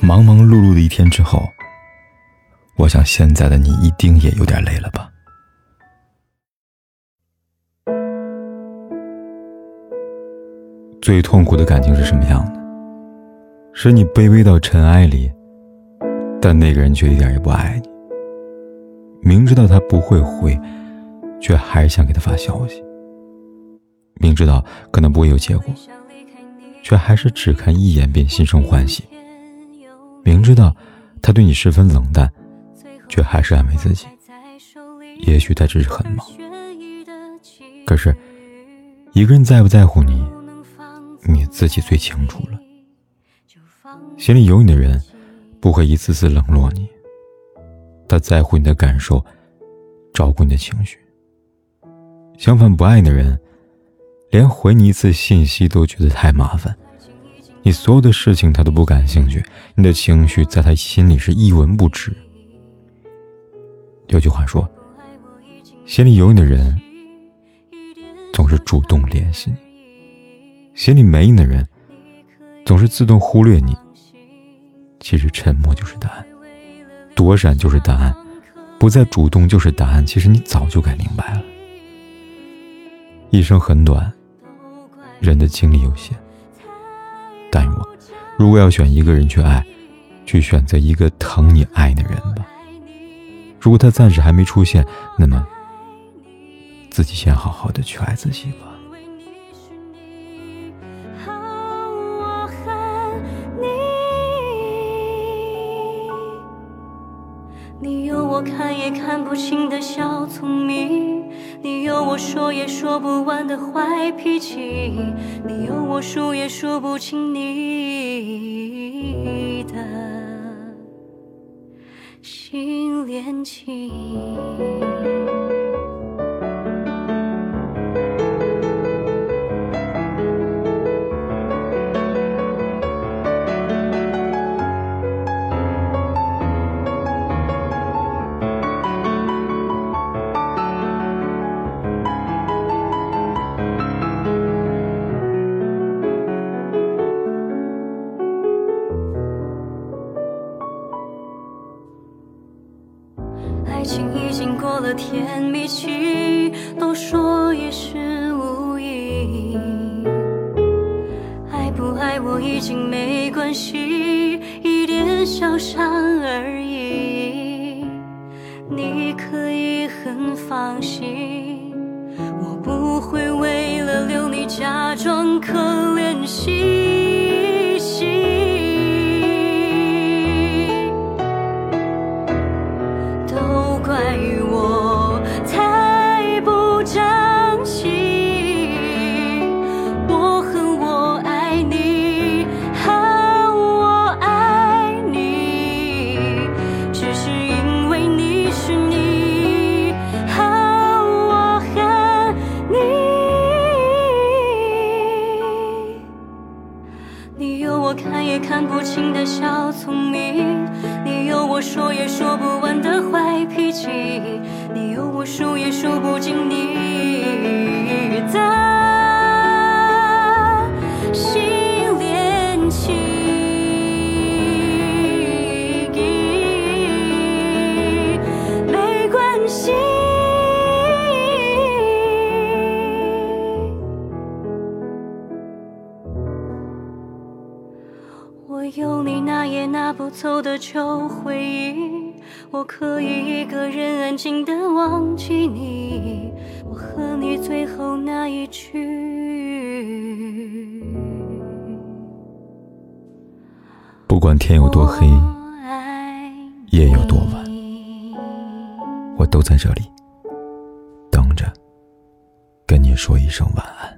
忙忙碌碌的一天之后，我想现在的你一定也有点累了吧？最痛苦的感情是什么样的？是你卑微到尘埃里，但那个人却一点也不爱你。明知道他不会回，却还是想给他发消息。明知道可能不会有结果，却还是只看一眼便心生欢喜。明知道他对你十分冷淡，却还是安慰自己，也许他只是很忙。可是，一个人在不在乎你？你自己最清楚了。心里有你的人，不会一次次冷落你。他在乎你的感受，照顾你的情绪。相反，不爱你的人，连回你一次信息都觉得太麻烦。你所有的事情他都不感兴趣，你的情绪在他心里是一文不值。有句话说：“心里有你的人，总是主动联系你。”心里没你的人，总是自动忽略你。其实沉默就是答案，躲闪就是答案，不再主动就是答案。其实你早就该明白了。一生很短，人的精力有限。如果要选一个人去爱，去选择一个疼你爱的人吧。如果他暂时还没出现，那么自己先好好的去爱自己吧。你有我看也看不清的小聪明，你有我说也说不完的坏脾气，你有我数也数不清你的心恋情。情已经过了甜蜜期，都说也是无意。爱不爱我已经没关系，一点小伤而已。你可以很放心，我不会为了留你假装可怜兮。小聪明，你有我说也说不完的坏脾气，你有我数也数不尽你的。有你那也拿不走的旧回忆，我可以一个人安静的忘记你。我和你最后那一句，不管天有多黑，夜有多晚，我都在这里等着，跟你说一声晚安。